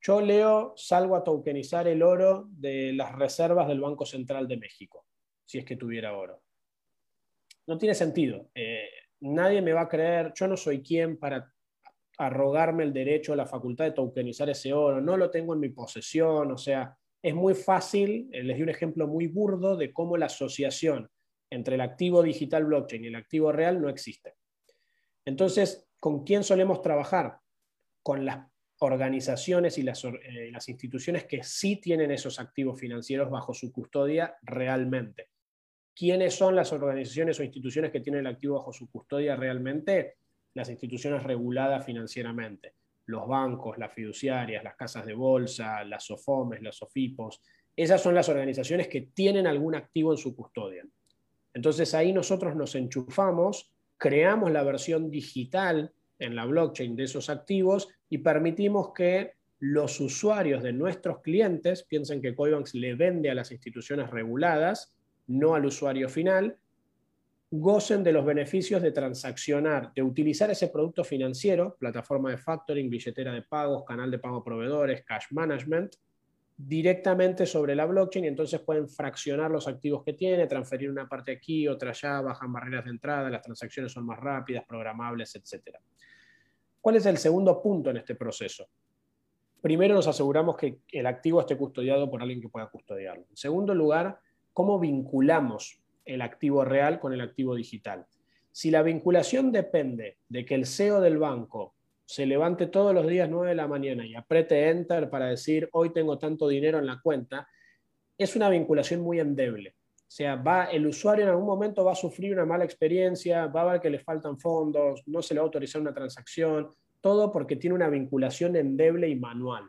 B: yo leo, salgo a tokenizar el oro de las reservas del Banco Central de México, si es que tuviera oro. No tiene sentido. Eh, nadie me va a creer, yo no soy quien para arrogarme el derecho a la facultad de tokenizar ese oro, no lo tengo en mi posesión, o sea, es muy fácil, eh, les di un ejemplo muy burdo de cómo la asociación entre el activo digital blockchain y el activo real no existe. Entonces, ¿con quién solemos trabajar? Con las organizaciones y las, eh, las instituciones que sí tienen esos activos financieros bajo su custodia realmente. ¿Quiénes son las organizaciones o instituciones que tienen el activo bajo su custodia realmente? Las instituciones reguladas financieramente, los bancos, las fiduciarias, las casas de bolsa, las SOFOMES, los SOFIPOS. Esas son las organizaciones que tienen algún activo en su custodia. Entonces ahí nosotros nos enchufamos, creamos la versión digital en la blockchain de esos activos y permitimos que los usuarios de nuestros clientes, piensen que Coinbanks le vende a las instituciones reguladas, no al usuario final, gocen de los beneficios de transaccionar, de utilizar ese producto financiero, plataforma de factoring, billetera de pagos, canal de pago a proveedores, cash management, directamente sobre la blockchain y entonces pueden fraccionar los activos que tiene, transferir una parte aquí, otra allá, bajan barreras de entrada, las transacciones son más rápidas, programables, etc. ¿Cuál es el segundo punto en este proceso? Primero nos aseguramos que el activo esté custodiado por alguien que pueda custodiarlo. En segundo lugar, cómo vinculamos el activo real con el activo digital. Si la vinculación depende de que el CEO del banco se levante todos los días 9 de la mañana y apriete enter para decir hoy tengo tanto dinero en la cuenta, es una vinculación muy endeble. O sea, va, el usuario en algún momento va a sufrir una mala experiencia, va a ver que le faltan fondos, no se le va a autorizar una transacción, todo porque tiene una vinculación endeble y manual.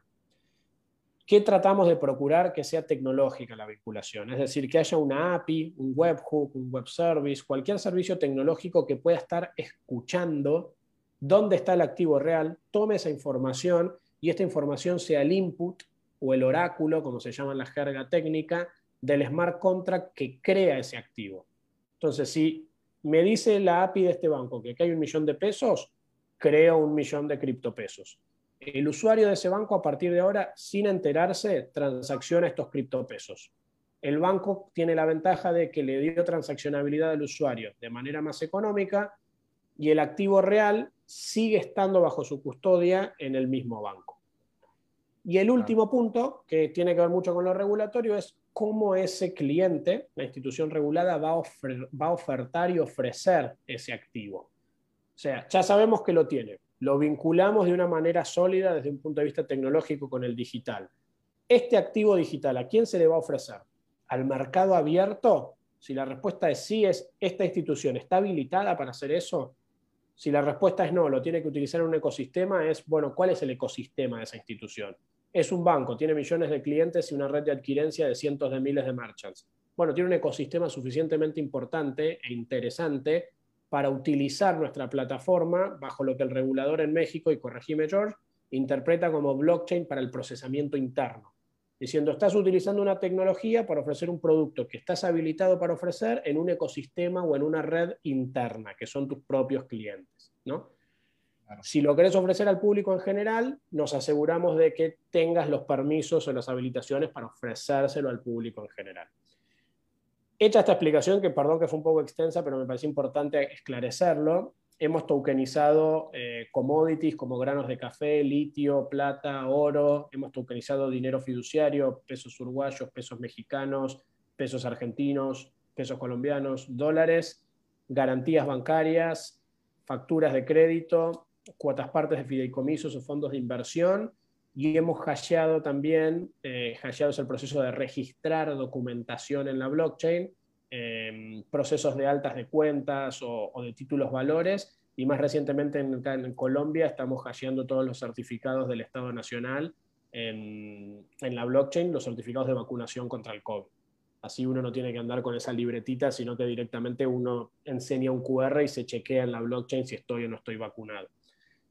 B: ¿Qué tratamos de procurar? Que sea tecnológica la vinculación, es decir, que haya una API, un webhook, un web service, cualquier servicio tecnológico que pueda estar escuchando dónde está el activo real, tome esa información y esta información sea el input o el oráculo, como se llama en la jerga técnica, del smart contract que crea ese activo. Entonces, si me dice la API de este banco que hay un millón de pesos, creo un millón de criptopesos el usuario de ese banco a partir de ahora, sin enterarse, transacciona estos criptopesos. El banco tiene la ventaja de que le dio transaccionabilidad al usuario de manera más económica y el activo real sigue estando bajo su custodia en el mismo banco. Y el último punto, que tiene que ver mucho con lo regulatorio, es cómo ese cliente, la institución regulada, va a, va a ofertar y ofrecer ese activo. O sea, ya sabemos que lo tiene, lo vinculamos de una manera sólida desde un punto de vista tecnológico con el digital. Este activo digital, ¿a quién se le va a ofrecer? ¿Al mercado abierto? Si la respuesta es sí, es esta institución está habilitada para hacer eso. Si la respuesta es no, lo tiene que utilizar en un ecosistema, es, bueno, ¿cuál es el ecosistema de esa institución? Es un banco, tiene millones de clientes y una red de adquirencia de cientos de miles de merchants. Bueno, tiene un ecosistema suficientemente importante e interesante para utilizar nuestra plataforma bajo lo que el regulador en México, y corregime George, interpreta como blockchain para el procesamiento interno. Diciendo, estás utilizando una tecnología para ofrecer un producto que estás habilitado para ofrecer en un ecosistema o en una red interna, que son tus propios clientes. ¿no? Si lo querés ofrecer al público en general, nos aseguramos de que tengas los permisos o las habilitaciones para ofrecérselo al público en general. Hecha esta explicación, que perdón que fue un poco extensa, pero me parece importante esclarecerlo, hemos tokenizado eh, commodities como granos de café, litio, plata, oro, hemos tokenizado dinero fiduciario, pesos uruguayos, pesos mexicanos, pesos argentinos, pesos colombianos, dólares, garantías bancarias, facturas de crédito, cuotas partes de fideicomisos o fondos de inversión y hemos hasheado también, eh, es el proceso de registrar documentación en la blockchain, em, procesos de altas de cuentas o, de títulos valores, y más recientemente en, en, Colombia estamos hasheando todos los certificados del Estado Nacional en, en la blockchain, los certificados de vacunación contra el COVID. Así uno no tiene que andar con esa libretita, sino que directamente uno enseña un QR y se chequea en la blockchain si estoy o no estoy vacunado.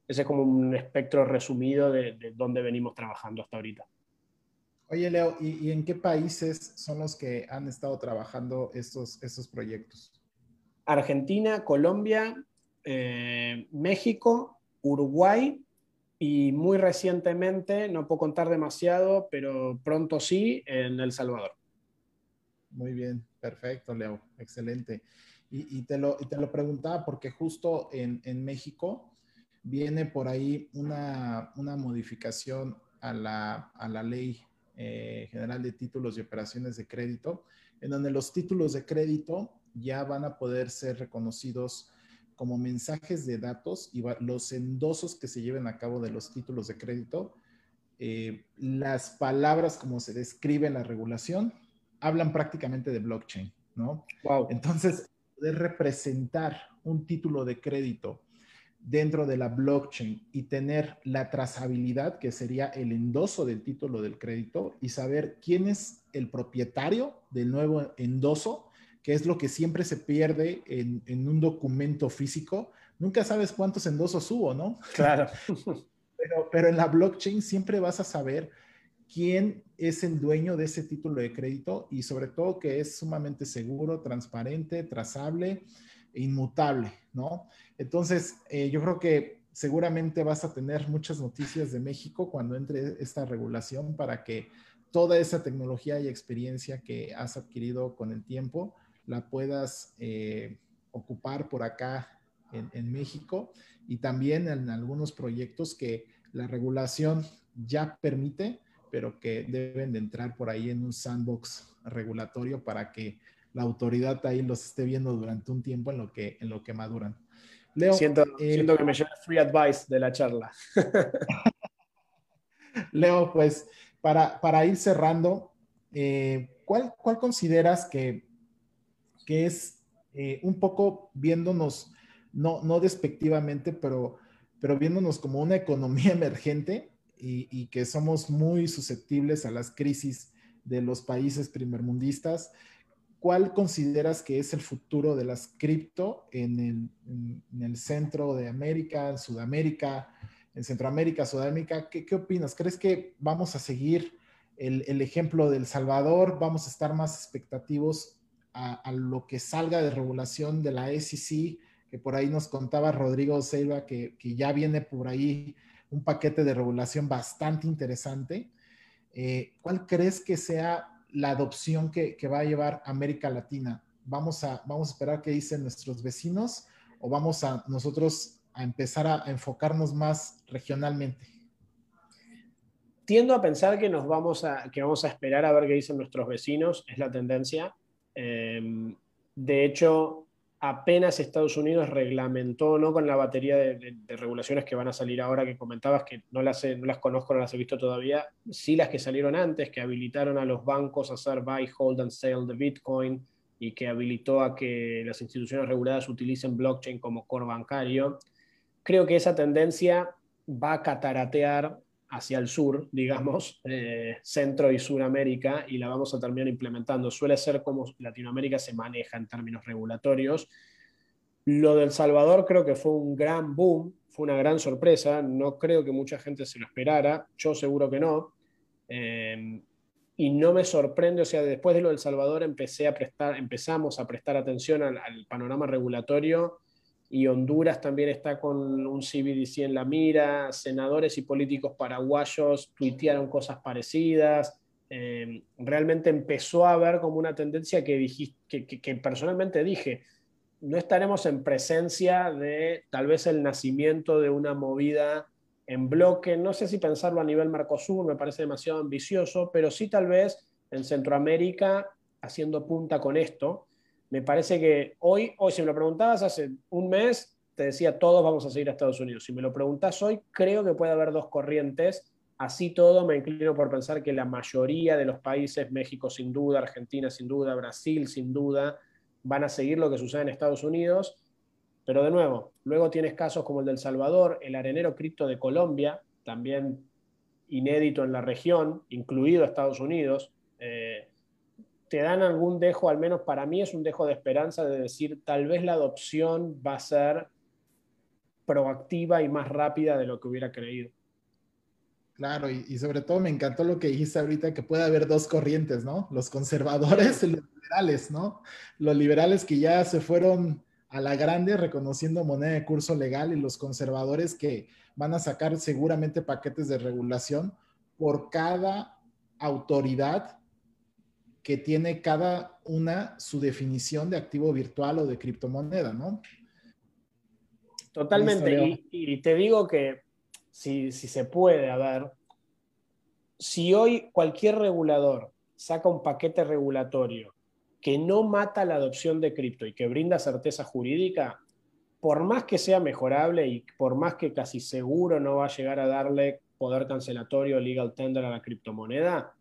B: Ese es como un espectro resumido de, de dónde venimos trabajando hasta ahorita.
A: Oye, Leo, ¿y, en qué países son los que han estado trabajando estos, estos proyectos?
B: Argentina, Colombia, eh, México, Uruguay y muy recientemente, no puedo contar demasiado, pero pronto sí, en El Salvador.
A: Muy bien, perfecto, Leo, excelente. Y, te, lo, te, lo, preguntaba porque justo en, en México viene por ahí una, una modificación a la, a la ley eh, general de títulos y operaciones de crédito, en donde los títulos de crédito ya van a poder ser reconocidos como mensajes de datos y los endosos que se lleven a cabo de los títulos de crédito, eh, las palabras como se describe en la regulación, hablan prácticamente de blockchain, ¿no?
B: Wow.
A: Entonces, poder representar un título de crédito dentro de la blockchain y tener la trazabilidad, que sería el endoso del título del crédito, y saber quién es el propietario del nuevo endoso, que es lo que siempre se pierde en, en un documento físico. Nunca sabes cuántos endosos hubo, ¿no?
B: Claro. <laughs>
A: pero, pero en la blockchain siempre vas a saber quién es el dueño de ese título de crédito y sobre todo que es sumamente seguro, transparente, trazable inmutable, ¿no? Entonces, eh, yo creo que seguramente vas a tener muchas noticias de México cuando entre esta regulación para que toda esa tecnología y experiencia que has adquirido con el tiempo la puedas eh, ocupar por acá en, en México y también en algunos proyectos que la regulación ya permite pero que deben de entrar por ahí en un sandbox regulatorio para que la autoridad ahí los esté viendo durante un tiempo en lo que, en lo que maduran.
B: Leo, siento, eh, siento que me lleva free advice de la charla. <laughs>
A: Leo, pues para, para ir cerrando, eh, ¿cuál, ¿cuál, consideras que, que es eh, un poco viéndonos, no, no despectivamente, pero, pero viéndonos como una economía <laughs> emergente? y, que somos muy susceptibles a las crisis de los países primermundistas. ¿Cuál consideras que es el futuro de las cripto en el, centro de América, en Sudamérica, en Centroamérica, Sudamérica? ¿Qué, opinas? ¿Crees que vamos a seguir el, ejemplo del Salvador? ¿Vamos a estar más expectativos a, lo que salga de regulación de la SEC? Que por ahí nos contaba Rodrigo Silva que, que ya viene por ahí un paquete de regulación bastante interesante. Eh, ¿Cuál crees que sea la adopción que, va a llevar América Latina? ¿Vamos a, ¿Vamos a esperar qué dicen nuestros vecinos o vamos a nosotros a empezar a, enfocarnos más regionalmente?
B: Tiendo a pensar que nos vamos a, que vamos a esperar a ver qué dicen nuestros vecinos, es la tendencia. Eh, de hecho, apenas Estados Unidos reglamentó, no con la batería de, regulaciones que van a salir ahora que comentabas, que no las, no las conozco, no las he visto todavía, sí las que salieron antes, que habilitaron a los bancos a hacer buy, hold and sell de Bitcoin y que habilitó a que las instituciones reguladas utilicen blockchain como core bancario. Creo que esa tendencia va a cataratear hacia el sur, <laughs> digamos, eh, Centro y Suramérica, y la vamos a terminar implementando. Suele ser como Latinoamérica se maneja en términos regulatorios. Lo del Salvador creo que fue un gran boom, fue una gran sorpresa, no creo que mucha gente se lo esperara, yo seguro que no. Eh, y no me sorprende, o sea, después de lo del Salvador empecé a prestar, empezamos a prestar atención al panorama regulatorio y Honduras también está con un CBDC en la mira, senadores y políticos paraguayos tuitearon cosas parecidas, em, realmente empezó a haber como una tendencia que, que, que, personalmente dije, no estaremos en presencia de tal vez el nacimiento de una movida en bloque, no sé si pensarlo a nivel Mercosur, me parece demasiado ambicioso, pero sí tal vez en Centroamérica haciendo punta con esto, me parece que hoy, hoy si me lo preguntabas hace un mes, te decía todos vamos a seguir a Estados Unidos. Si me lo preguntas hoy, creo que puede haber dos corrientes. Así todo, me inclino por pensar que la mayoría de los países, México sin duda, Argentina sin duda, Brasil sin duda, van a seguir lo que sucede en Estados Unidos. Pero de nuevo, luego tienes casos como el del Salvador, el arenero cripto de Colombia, también inédito en la región, incluido Estados Unidos. Te dan algún dejo, al menos para mí es un dejo de esperanza de decir, tal vez la adopción va a ser proactiva y más rápida de lo que hubiera creído.
A: Claro, y, sobre todo me encantó lo que dijiste ahorita, que puede haber dos corrientes, ¿no? Los conservadores y los liberales, ¿no? Los liberales que ya se fueron a la grande reconociendo moneda de curso legal y los conservadores que van a sacar seguramente paquetes de regulación por cada autoridad que tiene cada una su definición de activo virtual o de criptomoneda, ¿no?
B: Totalmente. Y, te digo que si, si se puede, a ver, si hoy cualquier regulador saca un paquete regulatorio que no mata la adopción de cripto y que brinda certeza jurídica, por más que sea mejorable y por más que casi seguro no va a llegar a darle poder cancelatorio legal tender a la criptomoneda,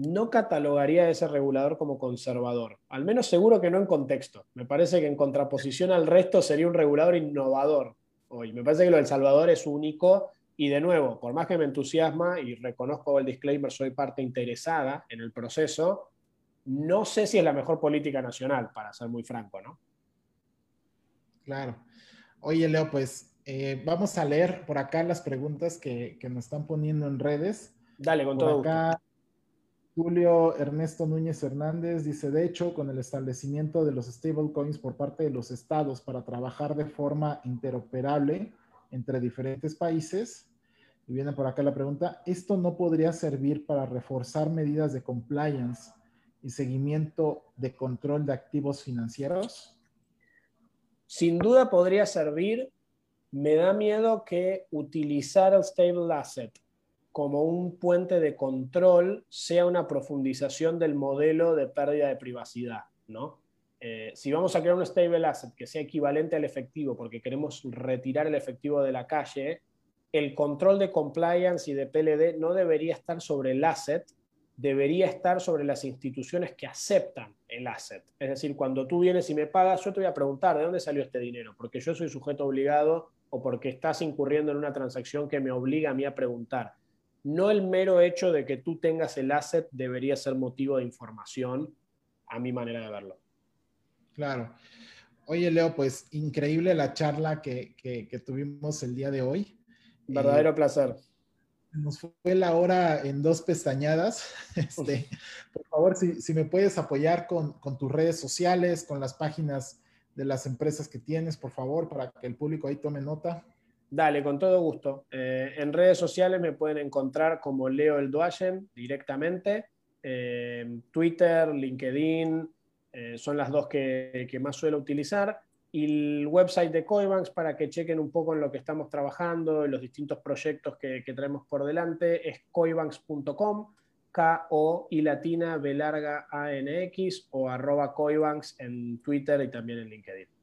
B: no catalogaría a ese regulador como conservador. Al menos seguro que no en contexto. Me parece que en contraposición al resto sería un regulador innovador hoy. Me parece que lo del Salvador es único y de nuevo, por más que me entusiasma y reconozco el disclaimer, soy parte interesada en el proceso, no sé si es la mejor política nacional, para ser muy franco, ¿no?
A: Claro. Oye, Leo, pues eh, vamos a leer por acá las preguntas que, que, nos están poniendo en redes.
B: Dale, con todo acá,
A: Julio Ernesto Núñez Hernández dice, de hecho, con el establecimiento de los stablecoins por parte de los estados para trabajar de forma interoperable entre diferentes países, y viene por acá la pregunta, ¿esto no podría servir para reforzar medidas de compliance y seguimiento de control de activos financieros?
B: Sin duda podría servir. Me da miedo que utilizar el stable asset como un puente de control sea una profundización del modelo de pérdida de privacidad, ¿no? Eh, si vamos a crear un stable asset que sea equivalente al efectivo porque queremos retirar el efectivo de la calle, el control de compliance y de PLD no debería estar sobre el asset, debería estar sobre las instituciones que aceptan el asset. Es decir, cuando tú vienes y me pagas, yo te voy a preguntar, ¿de dónde salió este dinero? Porque yo soy sujeto obligado o porque estás incurriendo en una transacción que me obliga a mí a preguntar. No el mero hecho de que tú tengas el asset debería ser motivo de información, a mi manera de verlo.
A: Claro. Oye, Leo, pues increíble la charla que, tuvimos el día de hoy.
B: Verdadero placer
A: nos fue la hora en dos pestañadas. <laughs> Este, por favor, si, me puedes apoyar con, tus redes sociales, con las páginas de las empresas que tienes, por favor, para que el público ahí tome nota.
B: Dale, con todo gusto. Eh, en redes sociales me pueden encontrar como Leo El directamente. Eh, Twitter, LinkedIn, eh, son las dos que, más suelo utilizar y el website de Coibanks para que chequen un poco en lo que estamos trabajando, en los distintos proyectos que, traemos por delante, es coibanks.com, K-O y latina B larga A N X o arroba coibanks en Twitter y también en LinkedIn.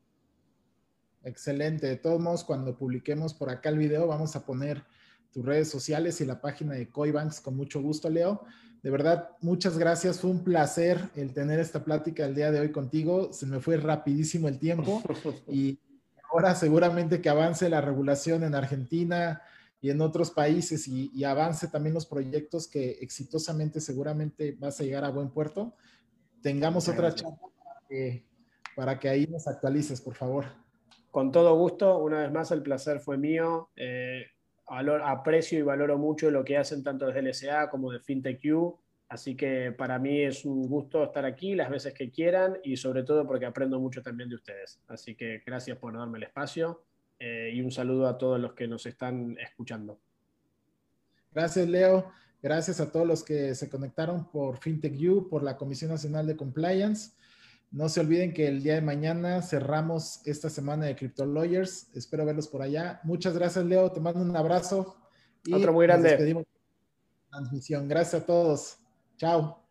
A: Excelente. De todos modos, cuando publiquemos por acá el video, vamos a poner tus redes sociales y la página de Coibanks con mucho gusto, Leo. De verdad, muchas gracias. Fue un placer el tener esta plática el día de hoy contigo. Se me fue rapidísimo el tiempo <laughs> y ahora seguramente que avance la regulación en Argentina y en otros países y, avance también los proyectos que exitosamente seguramente vas a llegar a buen puerto. Tengamos otra charla para que, ahí nos actualices, por favor.
B: Con todo gusto, una vez más el placer fue mío. Eh, aprecio y valoro mucho lo que hacen tanto desde LSA como de FinTechU. Así que para mí es un gusto estar aquí las veces que quieran y sobre todo porque aprendo mucho también de ustedes. Así que gracias por darme el espacio eh, y un saludo a todos los que nos están escuchando.
A: Gracias, Leo. Gracias a todos los que se conectaron por FinTechU, por la Comisión Nacional de Compliance. No se olviden que el día de mañana cerramos esta semana de Crypto Lawyers. Espero verlos por allá. Muchas gracias, Leo. Te mando un abrazo.
B: Y Otro muy grande.
A: Transmisión. Gracias a todos. Chao.